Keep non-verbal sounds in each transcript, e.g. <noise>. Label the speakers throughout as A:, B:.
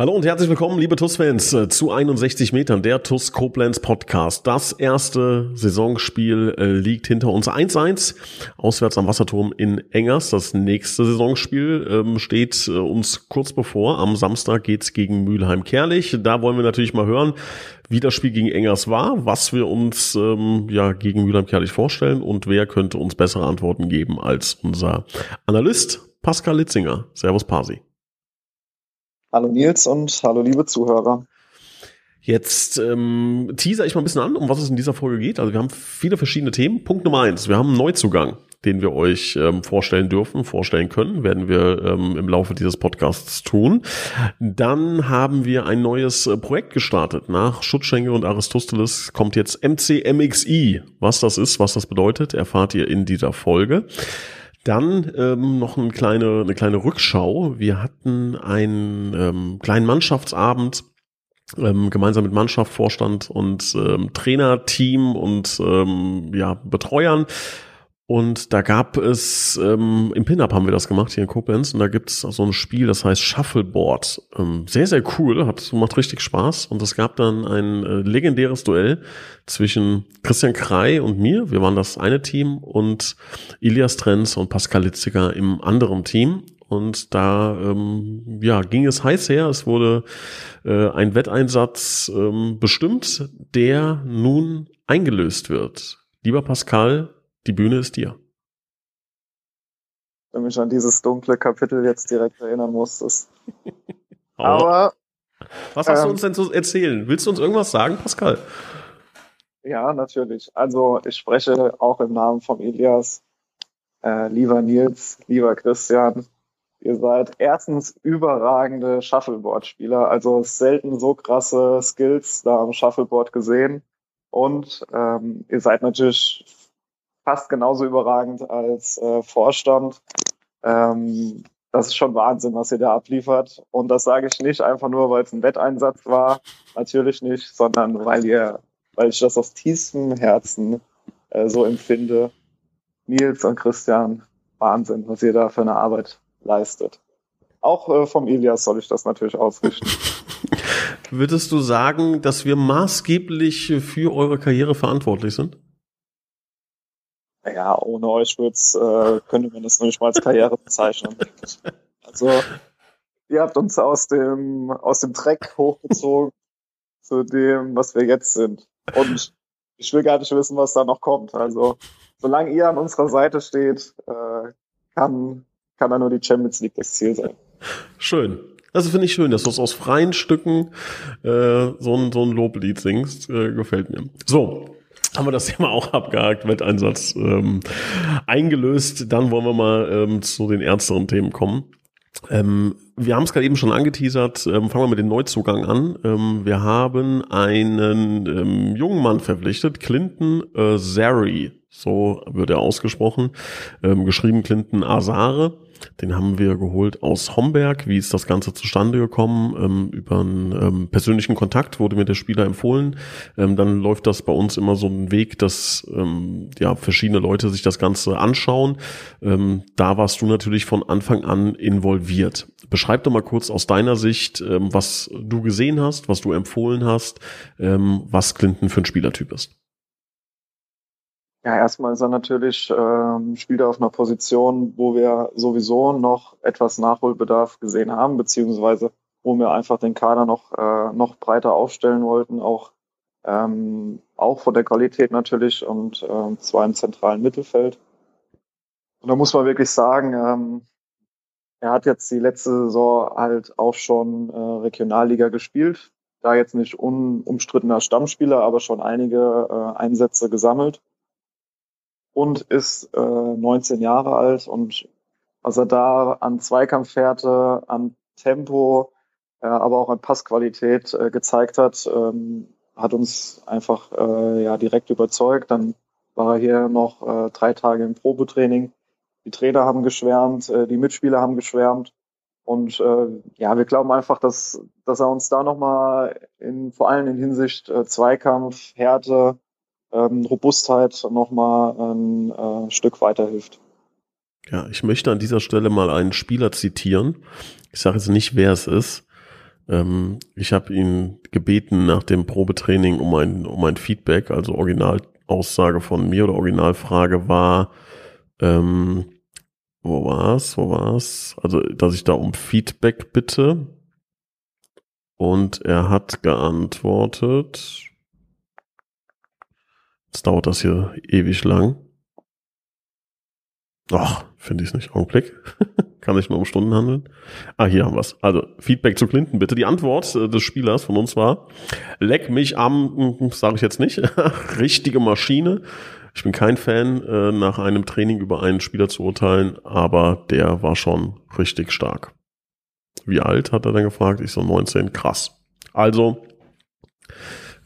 A: Hallo und herzlich willkommen, liebe TUS-Fans, äh, zu 61 Metern, der TUS Koblenz Podcast. Das erste Saisonspiel äh, liegt hinter uns 1-1, auswärts am Wasserturm in Engers. Das nächste Saisonspiel ähm, steht äh, uns kurz bevor. Am Samstag geht's gegen Mülheim-Kerlich. Da wollen wir natürlich mal hören, wie das Spiel gegen Engers war, was wir uns ähm, ja gegen Mülheim-Kerlich vorstellen und wer könnte uns bessere Antworten geben als unser Analyst Pascal Litzinger. Servus Pasi.
B: Hallo Nils und hallo liebe Zuhörer.
A: Jetzt ähm, teaser ich mal ein bisschen an, um was es in dieser Folge geht. Also wir haben viele verschiedene Themen. Punkt Nummer eins, wir haben einen Neuzugang, den wir euch ähm, vorstellen dürfen, vorstellen können, werden wir ähm, im Laufe dieses Podcasts tun. Dann haben wir ein neues äh, Projekt gestartet. Nach Schutzschenke und Aristoteles kommt jetzt MCMXI. Was das ist, was das bedeutet, erfahrt ihr in dieser Folge. Dann ähm, noch eine kleine, eine kleine Rückschau. Wir hatten einen ähm, kleinen Mannschaftsabend ähm, gemeinsam mit Mannschaft, Vorstand und ähm, Trainerteam und ähm, ja, Betreuern und da gab es, ähm, im Pin-Up haben wir das gemacht hier in Koblenz und da gibt es so ein Spiel, das heißt Shuffleboard. Ähm, sehr, sehr cool, hat, macht richtig Spaß. Und es gab dann ein äh, legendäres Duell zwischen Christian Krei und mir. Wir waren das eine Team und Ilias Trenz und Pascal Litziger im anderen Team. Und da ähm, ja, ging es heiß her. Es wurde äh, ein Wetteinsatz ähm, bestimmt, der nun eingelöst wird. Lieber Pascal, die Bühne ist dir.
B: Wenn mich an dieses dunkle Kapitel jetzt direkt erinnern musstest. <laughs> Aber.
A: Was hast ähm, du uns denn zu erzählen? Willst du uns irgendwas sagen, Pascal?
B: Ja, natürlich. Also ich spreche auch im Namen von Elias. Äh, lieber Nils, lieber Christian, ihr seid erstens überragende Shuffleboard-Spieler, also selten so krasse Skills da am Shuffleboard gesehen. Und ähm, ihr seid natürlich fast genauso überragend als äh, Vorstand. Ähm, das ist schon Wahnsinn, was ihr da abliefert. Und das sage ich nicht einfach nur, weil es ein Wetteinsatz war, natürlich nicht, sondern weil ihr, weil ich das aus tiefstem Herzen äh, so empfinde. Nils und Christian, Wahnsinn, was ihr da für eine Arbeit leistet. Auch äh, vom Ilias soll ich das natürlich ausrichten. <laughs>
A: Würdest du sagen, dass wir maßgeblich für eure Karriere verantwortlich sind?
B: Ja, ohne euch wird's, äh, könnte man das nicht mal als Karriere bezeichnen. <laughs> Also, ihr habt uns aus dem, aus dem Dreck hochgezogen zu dem, was wir jetzt sind. Und ich will gar nicht wissen, was da noch kommt. Also, solange ihr an unserer Seite steht, äh, kann, kann da nur die Champions League das Ziel sein.
A: Schön. Das finde ich schön, dass du aus freien Stücken äh, so, ein, so ein Loblied singst. Äh, gefällt mir. So, haben wir das Thema auch abgehakt, Wetteinsatz ähm, eingelöst. Dann wollen wir mal ähm, zu den ernsteren Themen kommen. Ähm, wir haben es gerade eben schon angeteasert. Ähm, fangen wir mit dem Neuzugang an. Ähm, wir haben einen ähm, jungen Mann verpflichtet, Clinton äh, Zary, so wird er ausgesprochen, ähm, geschrieben Clinton Azare. Den haben wir geholt aus Homberg. Wie ist das Ganze zustande gekommen? Ähm, über einen ähm, persönlichen Kontakt wurde mir der Spieler empfohlen. Ähm, dann läuft das bei uns immer so einen Weg, dass ähm, ja verschiedene Leute sich das Ganze anschauen. Ähm, da warst du natürlich von Anfang an involviert. Beschreib doch mal kurz aus deiner Sicht, ähm, was du gesehen hast, was du empfohlen hast, was Clinton für ein Spielertyp ist.
B: Ja, erstmal ist er natürlich, ähm, spielt er auf einer Position, wo wir sowieso noch etwas Nachholbedarf gesehen haben, beziehungsweise wo wir einfach den Kader noch, äh, noch breiter aufstellen wollten, auch, ähm, auch von der Qualität natürlich und ähm, zwar im zentralen Mittelfeld. Und da muss man wirklich sagen, ähm, er hat jetzt die letzte Saison halt auch schon äh, Regionalliga gespielt, da jetzt nicht unumstrittener Stammspieler, aber schon einige äh, Einsätze gesammelt und ist äh, 19 Jahre alt und was er da an Zweikampfwerte, an Tempo, äh, aber auch an Passqualität äh, gezeigt hat, ähm, hat uns einfach äh, ja direkt überzeugt. Dann war er hier noch äh, drei Tage im Probetraining. Die Trainer haben geschwärmt, äh, die Mitspieler haben geschwärmt. Und äh, ja, wir glauben einfach, dass, dass er uns da nochmal in, vor allem in Hinsicht äh, Zweikampf, Härte, ähm, Robustheit nochmal ein äh, Stück weiterhilft.
A: Ja, ich möchte an dieser Stelle mal einen Spieler zitieren. Ich sage jetzt nicht, wer es ist. Ähm, ich habe ihn gebeten nach dem Probetraining um ein, um ein Feedback, also Originalaussage von mir oder Originalfrage war, ähm, wo war's, wo war's? Also, dass ich da um Feedback bitte. Und er hat geantwortet. Jetzt dauert das hier ewig lang. Ach, finde ich es nicht. Augenblick. <laughs> Kann sich nur um Stunden handeln. Ah, hier haben wir's. Also, Feedback zu Clinton bitte. Die Antwort äh, des Spielers von uns war, leck mich am, hm, sage ich jetzt nicht, <laughs> richtige Maschine. Ich bin kein Fan, äh, nach einem Training über einen Spieler zu urteilen, aber der war schon richtig stark. Wie alt, hat er dann gefragt? Ich so 19, krass. Also,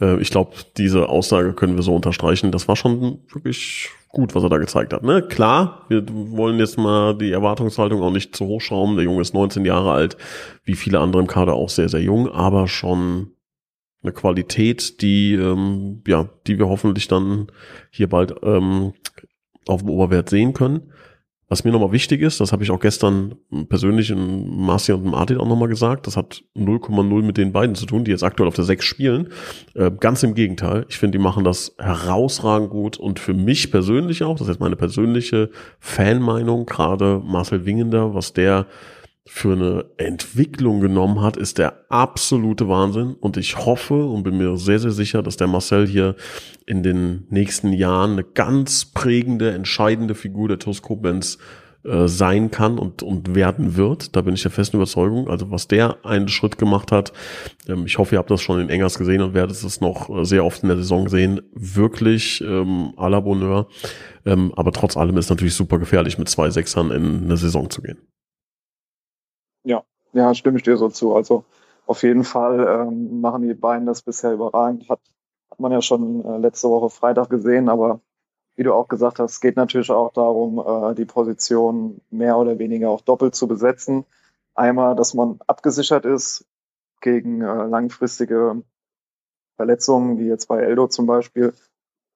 A: äh, ich glaube, diese Aussage können wir so unterstreichen. Das war schon wirklich gut, was er da gezeigt hat. Ne? Klar, wir wollen jetzt mal die Erwartungshaltung auch nicht zu hoch schrauben. Der Junge ist 19 Jahre alt, wie viele andere im Kader auch sehr, sehr jung, aber schon eine Qualität, die ähm, ja, die wir hoffentlich dann hier bald ähm, auf dem Oberwert sehen können. Was mir nochmal wichtig ist, das habe ich auch gestern persönlich in Marci und Martin auch nochmal gesagt, das hat 0,0 mit den beiden zu tun, die jetzt aktuell auf der 6 spielen. Äh, ganz im Gegenteil. Ich finde, die machen das herausragend gut und für mich persönlich auch, das ist jetzt meine persönliche Fanmeinung, gerade Marcel Wingender, was der für eine Entwicklung genommen hat, ist der absolute Wahnsinn. Und ich hoffe und bin mir sehr, sehr sicher, dass der Marcel hier in den nächsten Jahren eine ganz prägende, entscheidende Figur der TuS Koblenz äh, sein kann und, und werden wird. Da bin ich der festen Überzeugung. Also was der einen Schritt gemacht hat, ähm, ich hoffe, ihr habt das schon in Engers gesehen und werdet es noch äh, sehr oft in der Saison sehen. Wirklich ähm, à la Bonheur. Ähm, aber trotz allem ist natürlich super gefährlich, mit zwei Sechsern in eine Saison zu gehen.
B: Ja, ja, stimme ich dir so zu. Also auf jeden Fall ähm, machen die beiden das bisher überragend. Hat, hat man ja schon äh, letzte Woche Freitag gesehen, aber wie du auch gesagt hast, geht natürlich auch darum, äh, die Position mehr oder weniger auch doppelt zu besetzen. Einmal, dass man abgesichert ist gegen äh, langfristige Verletzungen, wie jetzt bei Eldo zum Beispiel.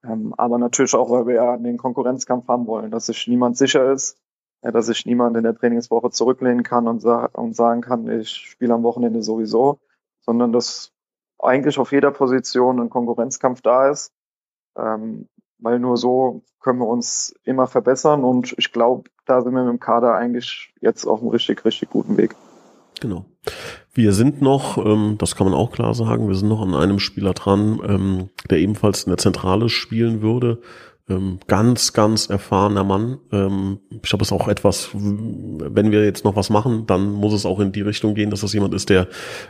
B: Ähm, aber natürlich auch, weil wir ja den Konkurrenzkampf haben wollen, dass sich niemand sicher ist dass sich niemand in der Trainingswoche zurücklehnen kann und, sa und sagen kann, ich spiele am Wochenende sowieso, sondern dass eigentlich auf jeder Position ein Konkurrenzkampf da ist, ähm, weil nur so können wir uns immer verbessern und ich glaube, da sind wir mit dem Kader eigentlich jetzt auf einem richtig, richtig guten Weg.
A: Genau. Wir sind noch, ähm, das kann man auch klar sagen, wir sind noch an einem Spieler dran, ähm, der ebenfalls in der Zentrale spielen würde. Ähm, ganz, ganz erfahrener Mann. Ähm, ich glaube, es ist auch etwas, wenn wir jetzt noch was machen, dann muss es auch in die Richtung gehen, dass das jemand ist, der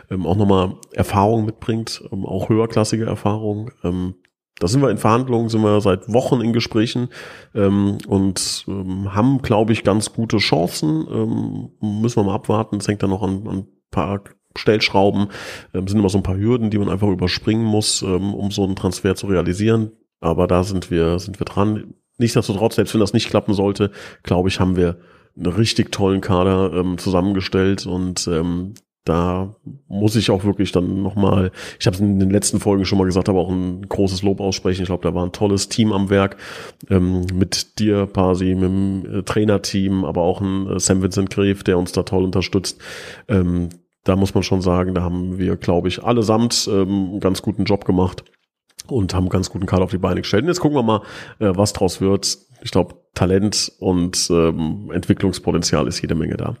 A: ähm, auch nochmal Erfahrung mitbringt, ähm, auch höherklassige Erfahrung. Ähm, da sind wir in Verhandlungen, sind wir seit Wochen in Gesprächen ähm, und ähm, haben, glaube ich, ganz gute Chancen. Ähm, müssen wir mal abwarten. Es hängt dann noch an, an paar Stellschrauben. Ähm, sind immer so ein paar Hürden, die man einfach überspringen muss, ähm, um so einen Transfer zu realisieren. Aber da sind wir, sind wir dran. Nichtsdestotrotz, selbst wenn das nicht klappen sollte, glaube ich, haben wir einen richtig tollen Kader ähm, zusammengestellt und ähm, da muss ich auch wirklich dann nochmal, ich habe es in den letzten Folgen schon mal gesagt, aber auch ein großes Lob aussprechen. Ich glaube, da war ein tolles Team am Werk ähm, mit dir, Pasi, mit dem äh, Trainerteam, aber auch ein äh, Sam Vincent Greve, der uns da toll unterstützt. Ähm, da muss man schon sagen, da haben wir, glaube ich, allesamt ähm, einen ganz guten Job gemacht und haben ganz guten Kader auf die Beine gestellt. Und jetzt gucken wir mal, äh, was draus wird. Ich glaube, Talent und ähm, Entwicklungspotenzial ist jede Menge da.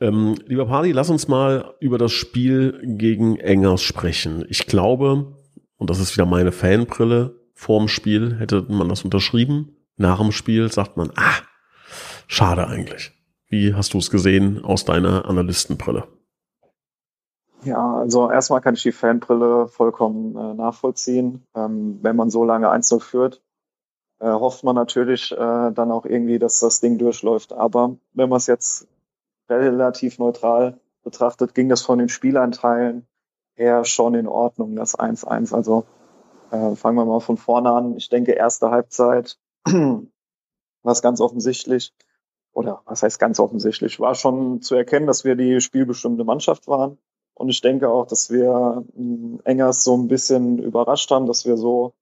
A: Ähm, lieber Pali, lass uns mal über das Spiel gegen Engers sprechen. Ich glaube, und das ist wieder meine Fanbrille, vorm Spiel hätte man das unterschrieben. Nach dem Spiel sagt man, ah, schade eigentlich. Wie hast du es gesehen aus deiner Analystenbrille?
B: Ja, also erstmal kann ich die Fanbrille vollkommen äh, nachvollziehen. Ähm, wenn man so lange Einzel führt, äh, hofft man natürlich äh, dann auch irgendwie, dass das Ding durchläuft. Aber wenn man es jetzt relativ neutral betrachtet, ging das von den Spielanteilen eher schon in Ordnung, das 1-1. Also äh, fangen wir mal von vorne an. Ich denke, erste Halbzeit <clears throat> was ganz offensichtlich, oder was heißt ganz offensichtlich, war schon zu erkennen, dass wir die spielbestimmte Mannschaft waren. Und ich denke auch, dass wir hm, Engers so ein bisschen überrascht haben, dass wir so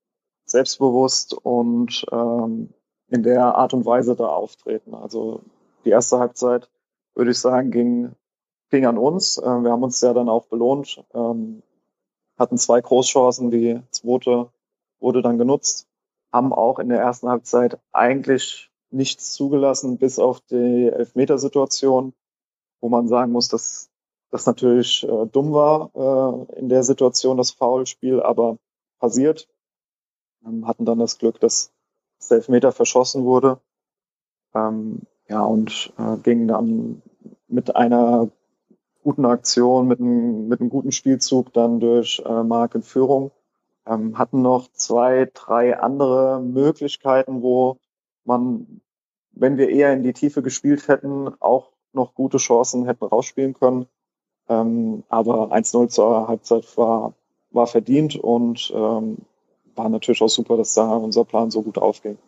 B: selbstbewusst und ähm, in der Art und Weise da auftreten. Also die erste Halbzeit, würde ich sagen, ging, ging an uns. Ähm, wir haben uns ja dann auch belohnt, ähm, hatten zwei Großchancen, die zweite wurde dann genutzt, haben auch in der ersten Halbzeit eigentlich nichts zugelassen, bis auf die Elfmetersituation, wo man sagen muss, dass das natürlich äh, dumm war äh, in der Situation, das Foulspiel, aber passiert. Ähm, hatten dann das Glück, dass das Elfmeter verschossen wurde. Ähm, ja, und äh, gingen dann mit einer guten Aktion, mit einem, mit einem guten Spielzug dann durch äh, Mark in Führung. Ähm, hatten noch zwei, drei andere Möglichkeiten, wo man, wenn wir eher in die Tiefe gespielt hätten, auch noch gute Chancen hätten rausspielen können. Ähm, aber 1-0 zur Halbzeit war, war verdient und ähm, war natürlich auch super, dass da unser Plan so gut aufging.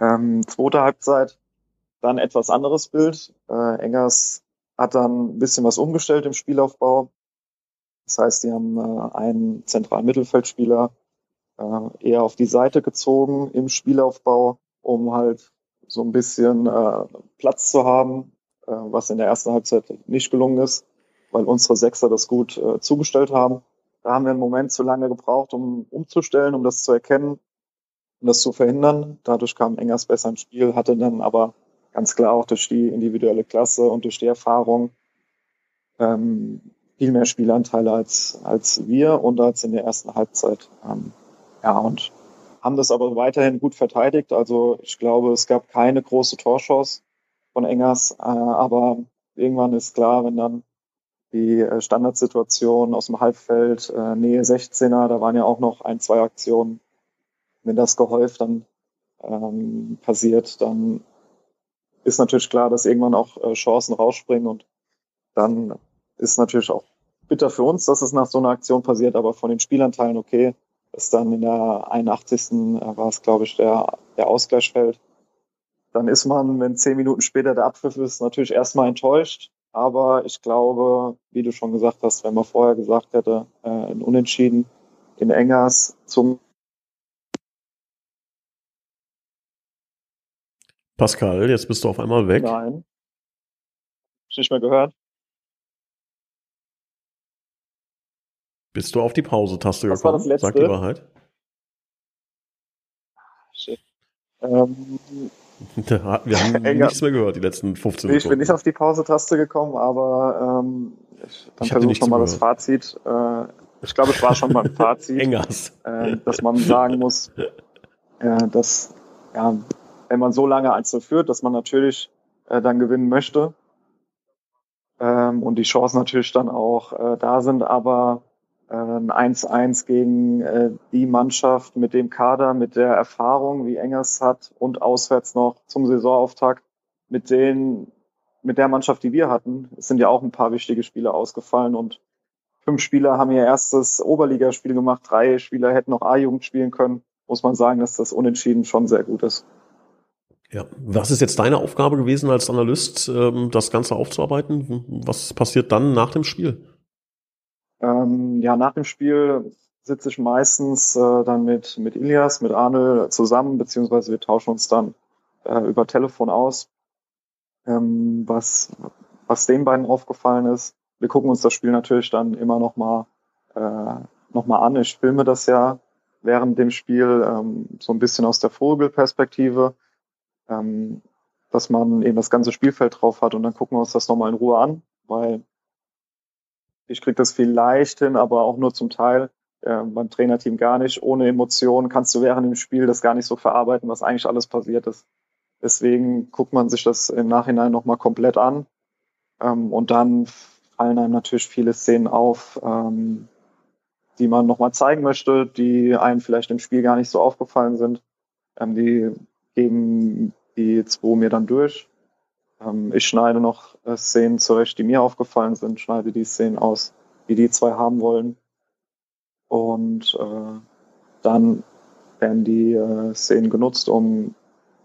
B: Ähm, zweite Halbzeit, dann etwas anderes Bild. Äh, Engers hat dann ein bisschen was umgestellt im Spielaufbau. Das heißt, die haben äh, einen zentralen Mittelfeldspieler äh, eher auf die Seite gezogen im Spielaufbau, um halt so ein bisschen äh, Platz zu haben, was in der ersten Halbzeit nicht gelungen ist, weil unsere Sechser das gut äh, zugestellt haben. Da haben wir einen Moment zu lange gebraucht, um umzustellen, um das zu erkennen, um das zu verhindern. Dadurch kam Engers besser ins Spiel, hatte dann aber ganz klar auch durch die individuelle Klasse und durch die Erfahrung ähm, viel mehr Spielanteile als, als wir und als in der ersten Halbzeit. Ähm, ja, und haben das aber weiterhin gut verteidigt. Also ich glaube, es gab keine große Torchance von Engers, äh, aber irgendwann ist klar, wenn dann die äh, Standardsituation aus dem Halbfeld, äh, Nähe 16er, da waren ja auch noch ein, zwei Aktionen. Wenn das gehäuft dann ähm, passiert, dann ist natürlich klar, dass irgendwann auch äh, Chancen rausspringen und dann ist natürlich auch bitter für uns, dass es nach so einer Aktion passiert, aber von den Spielanteilen okay, dass dann in der 81. Äh, war es, glaube ich, der, der Ausgleich fällt. Dann ist man, wenn zehn Minuten später der Abpfiff ist, natürlich erstmal enttäuscht. Aber ich glaube, wie du schon gesagt hast, wenn man vorher gesagt hätte, äh, ein Unentschieden in Engers zum
A: Pascal, jetzt bist du auf einmal weg.
B: Nein. Hab nicht mehr gehört.
A: Bist du auf die Pause-Taste
B: gekommen? War das letzte?
A: Sag die Wahrheit.
B: Shit. Ähm, <laughs>
A: wir haben <laughs> nichts mehr gehört, die letzten 15
B: Minuten. Ich bin nicht auf die Pause-Taste gekommen, aber ähm, ich, dann versuche ich nochmal das Fazit. Äh, ich glaube, es war schon mal ein <laughs> Fazit, äh, dass man sagen muss, äh, dass ja, wenn man so lange Einzel führt, dass man natürlich äh, dann gewinnen möchte ähm, und die Chancen natürlich dann auch äh, da sind, aber 1-1 gegen äh, die Mannschaft mit dem Kader, mit der Erfahrung, wie Engers hat und auswärts noch zum Saisonauftakt mit den mit der Mannschaft, die wir hatten, es sind ja auch ein paar wichtige Spiele ausgefallen und fünf Spieler haben ihr erstes Oberligaspiel gemacht, drei Spieler hätten noch A-Jugend spielen können, muss man sagen, dass das Unentschieden schon sehr gut ist.
A: Ja, was ist jetzt deine Aufgabe gewesen als Analyst, ähm, das Ganze aufzuarbeiten? Was passiert dann nach dem Spiel?
B: Ähm, ja, nach dem Spiel sitze ich meistens äh, dann mit, mit Ilias, mit Arne zusammen, beziehungsweise wir tauschen uns dann äh, über Telefon aus, ähm, was, was den beiden aufgefallen ist. Wir gucken uns das Spiel natürlich dann immer noch mal, äh, noch an. Ich filme das ja während dem Spiel ähm, so ein bisschen aus der Vogelperspektive ähm, dass man eben das ganze Spielfeld drauf hat und dann gucken wir uns das nochmal in Ruhe an, weil ich kriege das vielleicht hin, aber auch nur zum Teil. Äh, beim Trainerteam gar nicht. Ohne Emotionen kannst du während dem Spiel das gar nicht so verarbeiten, was eigentlich alles passiert ist. Deswegen guckt man sich das im Nachhinein nochmal komplett an. Ähm, und dann fallen einem natürlich viele Szenen auf, ähm, die man nochmal zeigen möchte, die einem vielleicht im Spiel gar nicht so aufgefallen sind. Ähm, die geben die zwei mir dann durch. Ähm, ich schneide noch äh, Szenen zurecht, die mir aufgefallen sind, schneide die Szenen aus, die die zwei haben wollen. Und äh, dann werden die äh, Szenen genutzt, um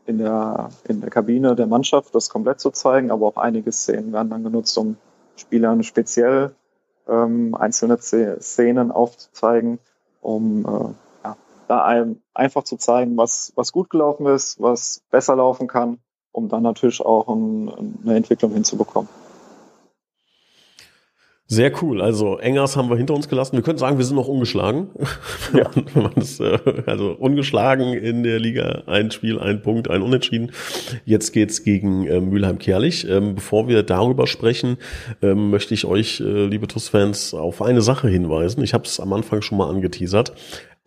B: in der, in der Kabine der Mannschaft das komplett zu zeigen, aber auch einige Szenen werden dann genutzt, um Spielern speziell ähm, einzelne Szenen aufzuzeigen, um äh, ja, da ein, einfach zu zeigen, was, was gut gelaufen ist, was besser laufen kann, um dann natürlich auch ein, eine Entwicklung hinzubekommen.
A: Sehr cool. Also Engers haben wir hinter uns gelassen. Wir können sagen, wir sind noch ungeschlagen. <laughs> Ja. Äh, also ungeschlagen in der Liga. Ein Spiel, ein Punkt, ein Unentschieden. Jetzt geht's gegen äh, Mülheim-Kerlich. Ähm, bevor wir darüber sprechen, ähm, möchte ich euch, äh, liebe TUS-Fans, auf eine Sache hinweisen. Ich habe es am Anfang schon mal angeteasert.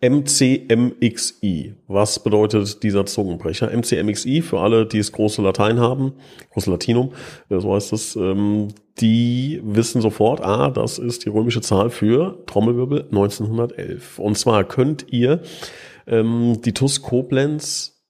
A: MCMXI. Was bedeutet dieser Zungenbrecher? MCMXI, für alle, die es große Latein haben, große Latinum, äh, so heißt es, ähm, die wissen sofort, ah, das ist die römische Zahl für Trommelwirbel 1911. Und zwar könnt ihr ähm, die TUS Koblenz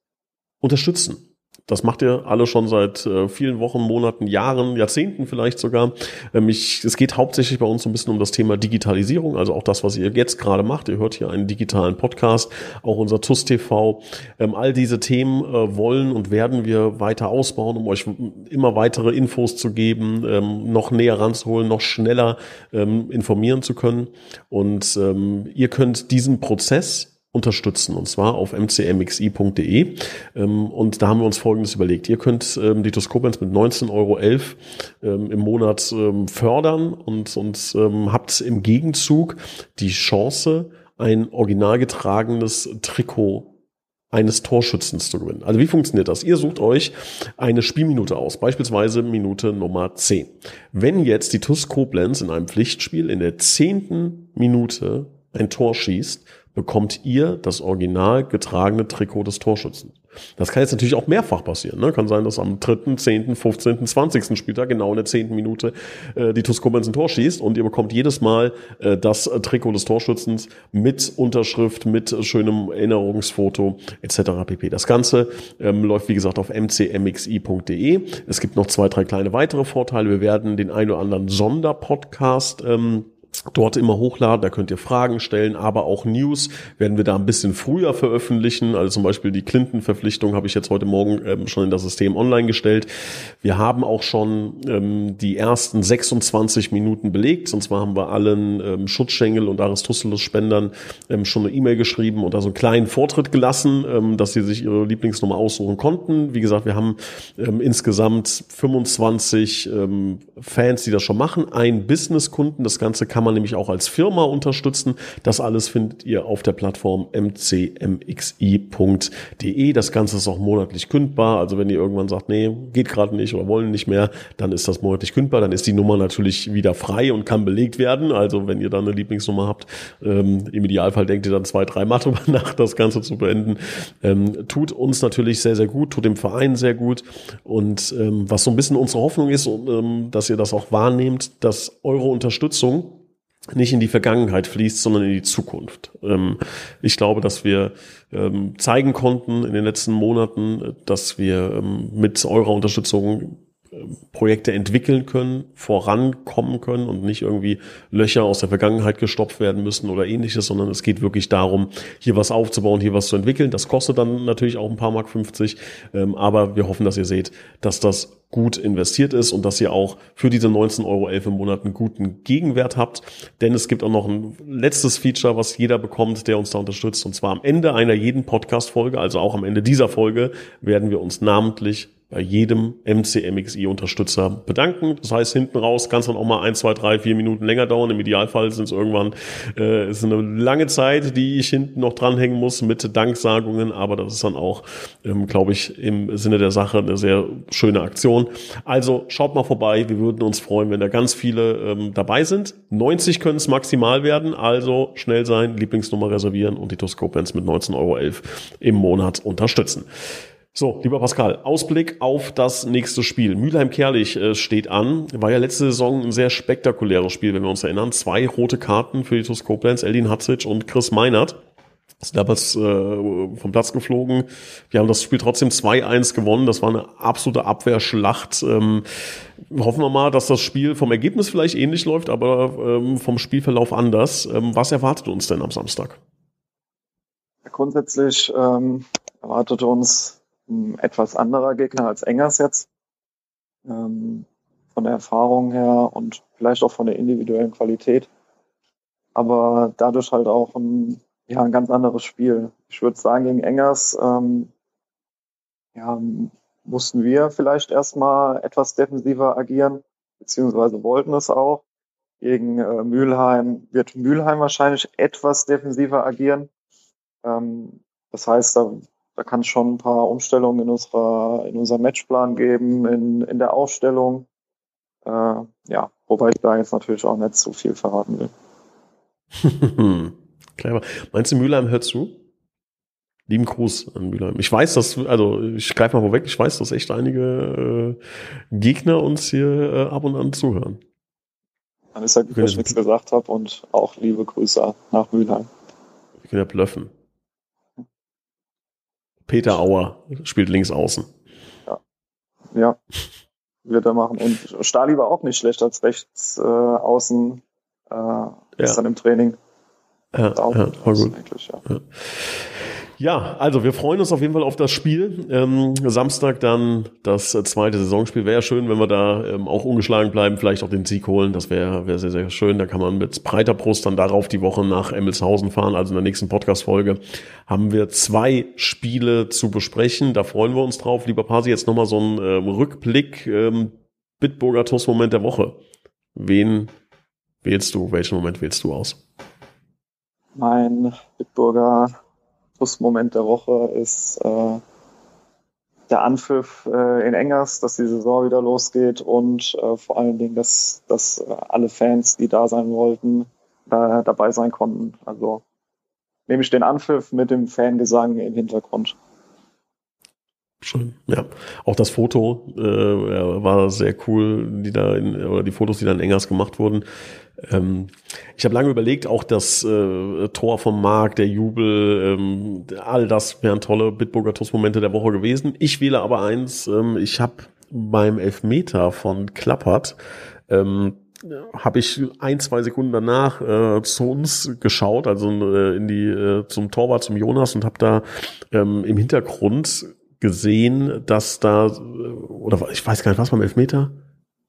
A: unterstützen. Das macht ihr alle schon seit äh, vielen Wochen, Monaten, Jahren, Jahrzehnten vielleicht sogar. Ähm, ich, es geht hauptsächlich bei uns so ein bisschen um das Thema Digitalisierung, also auch das, was ihr jetzt gerade macht. Ihr hört hier einen digitalen Podcast, auch unser TUS TV. Ähm, all diese Themen äh, wollen und werden wir weiter ausbauen, um euch immer weitere Infos zu geben, ähm, noch näher ranzuholen, noch schneller ähm, informieren zu können. Und ähm, ihr könnt diesen Prozess unterstützen und zwar auf mcmxi.de ähm, und da haben wir uns Folgendes überlegt. Ihr könnt ähm, die Toskobens mit 19,11 Euro ähm, im Monat fördern und, und habt im Gegenzug die Chance, ein original getragenes Trikot eines Torschützens zu gewinnen. Also wie funktioniert das? Ihr sucht euch eine Spielminute aus, beispielsweise Minute Nummer 10. Wenn jetzt die TUS Koblenz in einem Pflichtspiel in der zehnten Minute ein Tor schießt, bekommt ihr das original getragene Trikot des Torschützen. Das kann jetzt natürlich auch mehrfach passieren. Ne? Kann sein, dass am 3., 10., 15., 20. Spieltag genau in der 10. Minute äh, die TuS Koblenz ein Tor schießt und ihr bekommt jedes Mal äh, das Trikot des Torschützens mit Unterschrift, mit schönem Erinnerungsfoto etc. pp. Das Ganze ähm, läuft wie gesagt auf mcmxi.de. Es gibt noch zwei, drei kleine weitere Vorteile. Wir werden den ein oder anderen Sonderpodcast ähm, dort immer hochladen. Da könnt ihr Fragen stellen, aber auch News werden wir da ein bisschen früher veröffentlichen. Also zum Beispiel die Clinton-Verpflichtung habe ich jetzt heute Morgen ähm, schon in das System online gestellt. Wir haben auch schon ähm, die ersten 26 Minuten belegt. Und zwar haben wir allen ähm, Schutzschengel und Aristoteles-Spendern ähm, schon eine E-Mail geschrieben und da so einen kleinen Vortritt gelassen, ähm, dass sie sich ihre Lieblingsnummer aussuchen konnten. Wie gesagt, wir haben ähm, insgesamt 25 ähm, Fans, die das schon machen. Ein Business-Kunden. Das Ganze kann man nämlich auch als Firma unterstützen. Das alles findet ihr auf der Plattform mcmxi.de. Das Ganze ist auch monatlich kündbar. Also wenn ihr irgendwann sagt, nee, geht gerade nicht oder wollen nicht mehr, dann ist das monatlich kündbar. Dann ist die Nummer natürlich wieder frei und kann belegt werden. Also wenn ihr dann eine Lieblingsnummer habt, ähm, im Idealfall denkt ihr dann zwei, drei Mal <laughs> drüber nach, das Ganze zu beenden. Ähm, tut uns natürlich sehr, sehr gut, tut dem Verein sehr gut. Und ähm, was so ein bisschen unsere Hoffnung ist, ähm, dass ihr das auch wahrnehmt, dass eure Unterstützung nicht in die Vergangenheit fließt, sondern in die Zukunft. Ähm, ich glaube, dass wir ähm, zeigen konnten in den letzten Monaten, dass wir ähm, mit eurer Unterstützung Projekte entwickeln können, vorankommen können und nicht irgendwie Löcher aus der Vergangenheit gestopft werden müssen oder ähnliches, sondern es geht wirklich darum, hier was aufzubauen, hier was zu entwickeln. Das kostet dann natürlich auch ein paar Mark 50, ähm, aber wir hoffen, dass ihr seht, dass das gut investiert ist und dass ihr auch für diese 19,11 Euro im Monat einen guten Gegenwert habt. Denn es gibt auch noch ein letztes Feature, was jeder bekommt, der uns da unterstützt. Und zwar am Ende einer jeden Podcast-Folge, also auch am Ende dieser Folge, werden wir uns namentlich bei jedem MCMXI-Unterstützer bedanken. Das heißt, hinten raus kann es dann auch mal ein, zwei, drei, vier Minuten länger dauern. Im Idealfall sind es irgendwann äh, ist eine lange Zeit, die ich hinten noch dranhängen muss mit Danksagungen, aber das ist dann auch, ähm, glaube ich, im Sinne der Sache eine sehr schöne Aktion. Also schaut mal vorbei, wir würden uns freuen, wenn da ganz viele ähm, dabei sind. 90 können es maximal werden, also schnell sein, Lieblingsnummer reservieren und die Toskopens mit 19,11 Euro im Monat unterstützen. So, lieber Pascal, Ausblick auf das nächste Spiel. Mülheim-Kerlich äh, steht an. War ja letzte Saison ein sehr spektakuläres Spiel, wenn wir uns erinnern. Zwei rote Karten für die Koblenz, Eldin Hatzic und Chris Meinert. Ist damals äh, vom Platz geflogen. Wir haben das Spiel trotzdem 2-1 gewonnen. Das war eine absolute Abwehrschlacht. Ähm, hoffen wir mal, dass das Spiel vom Ergebnis vielleicht ähnlich läuft, aber ähm, vom Spielverlauf anders. Ähm, was erwartet uns denn am Samstag?
B: grundsätzlich ähm, erwartet uns ein etwas anderer Gegner als Engers jetzt. Ähm, von der Erfahrung her und vielleicht auch von der individuellen Qualität. Aber dadurch halt auch ein, ja, ein ganz anderes Spiel. Ich würde sagen, gegen Engers ähm, ja, mussten wir vielleicht erstmal etwas defensiver agieren, beziehungsweise wollten es auch. Gegen äh, Mülheim wird Mülheim wahrscheinlich etwas defensiver agieren. Ähm, das heißt, da, da kann es schon ein paar Umstellungen in, unserer, in unserem Matchplan geben, in, in der Aufstellung. Äh, ja, wobei ich da jetzt natürlich auch nicht so viel verraten will. <laughs>
A: Clever. Meinst du, Mülheim hört zu? Lieben Gruß an Mülheim. Ich weiß, dass, also ich greife mal vorweg, ich weiß, dass echt einige äh, Gegner uns hier äh, ab und an zuhören.
B: Dann ist ja gut, dass ich nichts gesagt habe und auch liebe Grüße nach Mülheim.
A: Wir können ja blöffen. Peter Auer spielt links außen.
B: Ja. Ja. Wird er machen. Und Stali war auch nicht schlecht als rechts äh, außen äh, ja. dann im Training.
A: Ja, ja war gut. Ja. ja. Ja, also wir freuen uns auf jeden Fall auf das Spiel. Ähm, Samstag dann das zweite Saisonspiel. Wäre schön, wenn wir da ähm, auch ungeschlagen bleiben, vielleicht auch den Sieg holen. Das wäre wär sehr, sehr schön. Da kann man mit breiter Brust dann darauf die Woche nach Emmelshausen fahren. Also in der nächsten Podcast-Folge haben wir zwei Spiele zu besprechen. Da freuen wir uns drauf. Lieber Pasi, jetzt nochmal so ein ähm, Rückblick. Ähm, Bitburger Toast-Moment der Woche. Wen wählst du? Welchen Moment wählst du aus?
B: Mein Bitburger Schlussmoment der Woche ist äh, der Anpfiff äh, in Engers, dass die Saison wieder losgeht und äh, vor allen Dingen, dass, dass alle Fans, die da sein wollten, äh, dabei sein konnten. Also nehme ich den Anpfiff mit dem Fangesang im Hintergrund.
A: Schön, ja. Auch das Foto äh, war sehr cool, die da in, oder die Fotos, die da in Engers gemacht wurden. Ähm, ich habe lange überlegt, auch das äh, Tor vom Markt, der Jubel, ähm, all das wären tolle Bitburger Toast-Momente der Woche gewesen. Ich wähle aber eins, ähm, ich habe beim Elfmeter von Klappert ähm, habe ich ein, zwei Sekunden danach äh, zu uns geschaut, also äh, in die äh, zum Torwart, zum Jonas und habe da ähm, im Hintergrund gesehen, dass da oder ich weiß gar nicht, was beim Elfmeter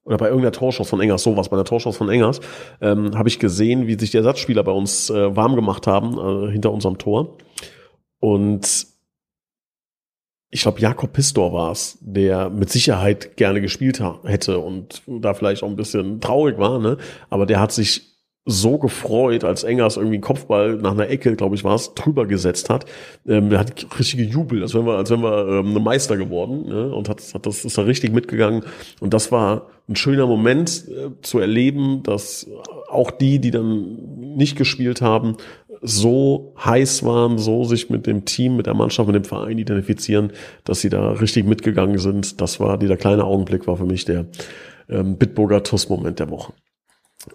A: oder bei irgendeiner Torschuss von Engers, sowas, bei der Torschuss von Engers, ähm, habe ich gesehen, wie sich die Ersatzspieler bei uns äh, warm gemacht haben äh, hinter unserem Tor. Und ich glaube, Jakob Pistor war es, der mit Sicherheit gerne gespielt hätte und da vielleicht auch ein bisschen traurig war, ne? Aber der hat sich so gefreut, als Engers irgendwie einen Kopfball nach einer Ecke, glaube ich, war es, drüber gesetzt hat. Ähm, der hat richtig gejubelt, als wenn wir, als wenn wir ähm, eine Meister geworden ne? und hat, hat das ist da richtig mitgegangen. Und das war ein schöner Moment äh, zu erleben, dass auch die, die dann nicht gespielt haben, so heiß waren, so sich mit dem Team, mit der Mannschaft, mit dem Verein identifizieren, dass sie da richtig mitgegangen sind. Das war dieser kleine Augenblick, war für mich der ähm, Bitburger Tuss-Moment der Woche.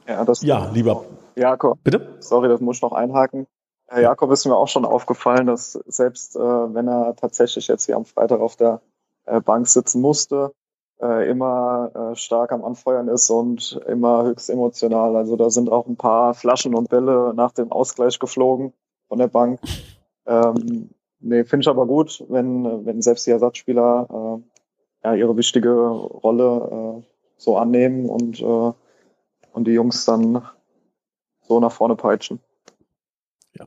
B: Ja, das
A: ja lieber
B: Jakob.
A: Bitte?
B: Sorry, das muss ich noch einhaken. Herr Jakob ist mir auch schon aufgefallen, dass selbst äh, wenn er tatsächlich jetzt hier am Freitag auf der äh, Bank sitzen musste, äh, immer äh, stark am Anfeuern ist und immer höchst emotional. Also da sind auch ein paar Flaschen und Bälle nach dem Ausgleich geflogen von der Bank. Ähm, nee, finde ich aber gut, wenn, wenn selbst die Ersatzspieler äh, ja, ihre wichtige Rolle äh, so annehmen und äh, und die Jungs dann so nach vorne peitschen.
A: Ja.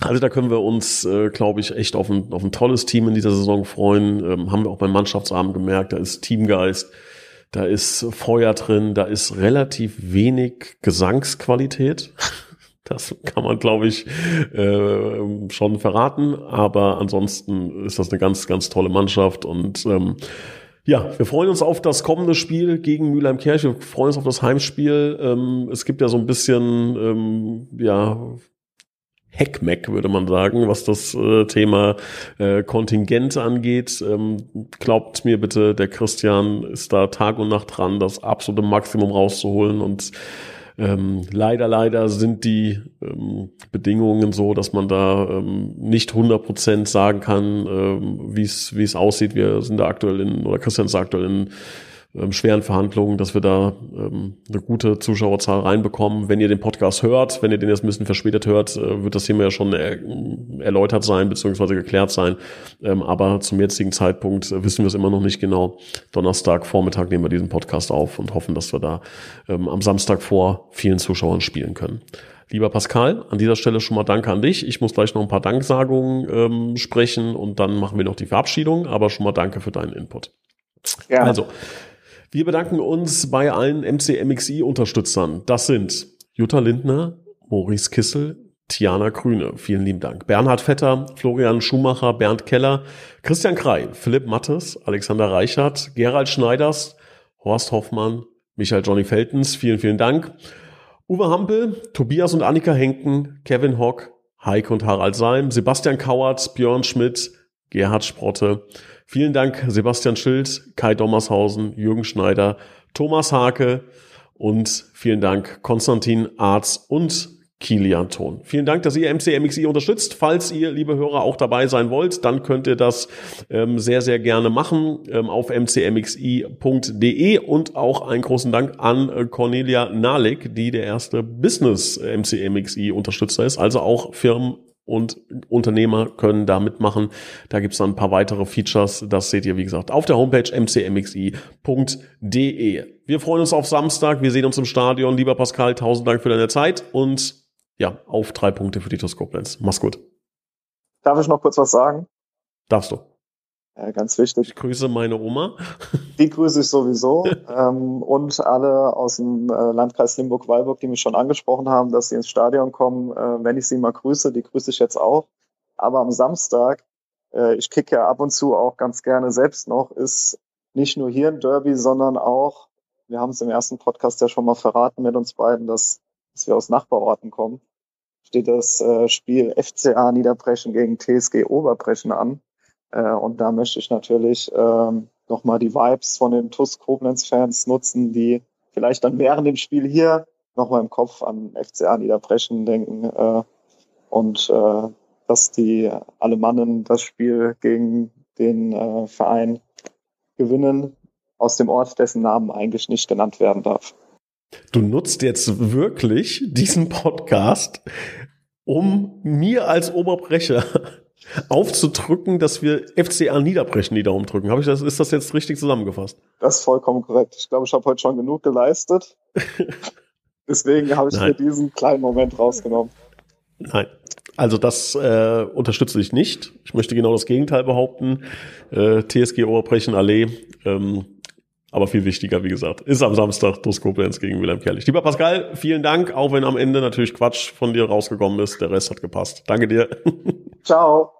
A: Also da können wir uns, äh, glaube ich, echt auf ein, auf ein tolles Team in dieser Saison freuen. Ähm, haben wir auch beim Mannschaftsabend gemerkt, da ist Teamgeist, da ist Feuer drin, da ist relativ wenig Gesangsqualität. <laughs> Das kann man, glaube ich, äh, schon verraten. Aber ansonsten ist das eine ganz, ganz tolle Mannschaft und ähm, ja, wir freuen uns auf das kommende Spiel gegen Mülheim Kirche. Wir freuen uns auf das Heimspiel. Ähm, es gibt ja so ein bisschen, ähm, ja, Heckmeck, würde man sagen, was das äh, Thema äh, Kontingent angeht. Ähm, glaubt mir bitte, der Christian ist da Tag und Nacht dran, das absolute Maximum rauszuholen und ähm, leider, leider sind die ähm, Bedingungen so, dass man da ähm, nicht 100% sagen kann, ähm, wie es aussieht. Wir sind da aktuell in, oder Christian ist aktuell in ähm, schweren Verhandlungen, dass wir da ähm, eine gute Zuschauerzahl reinbekommen. Wenn ihr den Podcast hört, wenn ihr den jetzt ein bisschen verspätet hört, äh, wird das Thema ja schon er erläutert sein bzw. geklärt sein. Ähm, aber zum jetzigen Zeitpunkt äh, wissen wir es immer noch nicht genau. Donnerstag Vormittag nehmen wir diesen Podcast auf und hoffen, dass wir da ähm, am Samstag vor vielen Zuschauern spielen können. Lieber Pascal, an dieser Stelle schon mal Danke an dich. Ich muss gleich noch ein paar Danksagungen ähm, sprechen und dann machen wir noch die Verabschiedung, aber schon mal danke für deinen Input. Ja. Also, wir bedanken uns bei allen MCMXI-Unterstützern. Das sind Jutta Lindner, Maurice Kissel, Tiana Grüne. Vielen lieben Dank. Bernhard Vetter, Florian Schumacher, Bernd Keller, Christian Krei, Philipp Mattes, Alexander Reichert, Gerald Schneiders, Horst Hoffmann, Michael Johnny Feltens. Vielen, vielen Dank. Uwe Hampel, Tobias und Annika Henken, Kevin Hock, Heike und Harald Seim, Sebastian Kauert, Björn Schmidt, Gerhard Sprotte, Vielen Dank Sebastian Schild, Kai Dommershausen, Jürgen Schneider, Thomas Hake und vielen Dank Konstantin Arz und Kilian Ton. Vielen Dank, dass ihr MCMXI unterstützt. Falls ihr, liebe Hörer, auch dabei sein wollt, dann könnt ihr das ähm, sehr, sehr gerne machen ähm, auf mcmxi.de und auch einen großen Dank an äh, Cornelia Nalik, die der erste Business MCMXI Unterstützer ist, also auch Firmen und Unternehmer können da mitmachen. Da gibt's dann ein paar weitere Features. Das seht ihr, wie gesagt, auf der Homepage mcmxi.de. Wir freuen uns auf Samstag. Wir sehen uns im Stadion. Lieber Pascal, tausend Dank für deine Zeit und ja, auf drei Punkte für die Koblenz. Mach's gut.
B: Darf ich noch kurz was sagen?
A: Darfst du.
B: Ja, ganz wichtig.
A: Ich grüße meine Oma. <laughs>
B: Die grüße ich sowieso. ähm, und alle aus dem äh, Landkreis Limburg-Weilburg, die mich schon angesprochen haben, dass sie ins Stadion kommen. Äh, wenn ich sie mal grüße, die grüße ich jetzt auch. Aber am Samstag, äh, ich kicke ja ab und zu auch ganz gerne selbst noch, ist nicht nur hier ein Derby, sondern auch, wir haben es im ersten Podcast ja schon mal verraten mit uns beiden, dass, dass wir aus Nachbarorten kommen. Steht das äh, Spiel FCA Niederbrechen gegen TSG Oberbrechen an. Äh, und da möchte ich natürlich ähm, nochmal die Vibes von den TUS Koblenz-Fans nutzen, die vielleicht dann während dem Spiel hier nochmal im Kopf an FCA Niederbrechen denken äh, und äh, dass die Alemannen das Spiel gegen den äh, Verein gewinnen aus dem Ort, dessen Namen eigentlich nicht genannt werden darf.
A: Du nutzt jetzt wirklich diesen Podcast, um mir als Oberbrecher aufzudrücken, dass wir FCA Niederbrechen die Daumen drücken. Habe ich das, ist das jetzt richtig zusammengefasst?
B: Das ist vollkommen korrekt. Ich glaube, ich habe heute schon genug geleistet. <laughs> Deswegen habe ich Nein. mir diesen kleinen Moment rausgenommen.
A: Nein. Also das äh, unterstütze ich nicht. Ich möchte genau das Gegenteil behaupten. Äh, TSG Oberbrechen Allee. Ähm, aber viel wichtiger, wie gesagt, ist am Samstag Dus Koblenz gegen Wilhelm Kerlich. Lieber Pascal, vielen Dank, auch wenn am Ende natürlich Quatsch von dir rausgekommen ist. Der Rest hat gepasst. Danke dir. <laughs>
B: Ciao.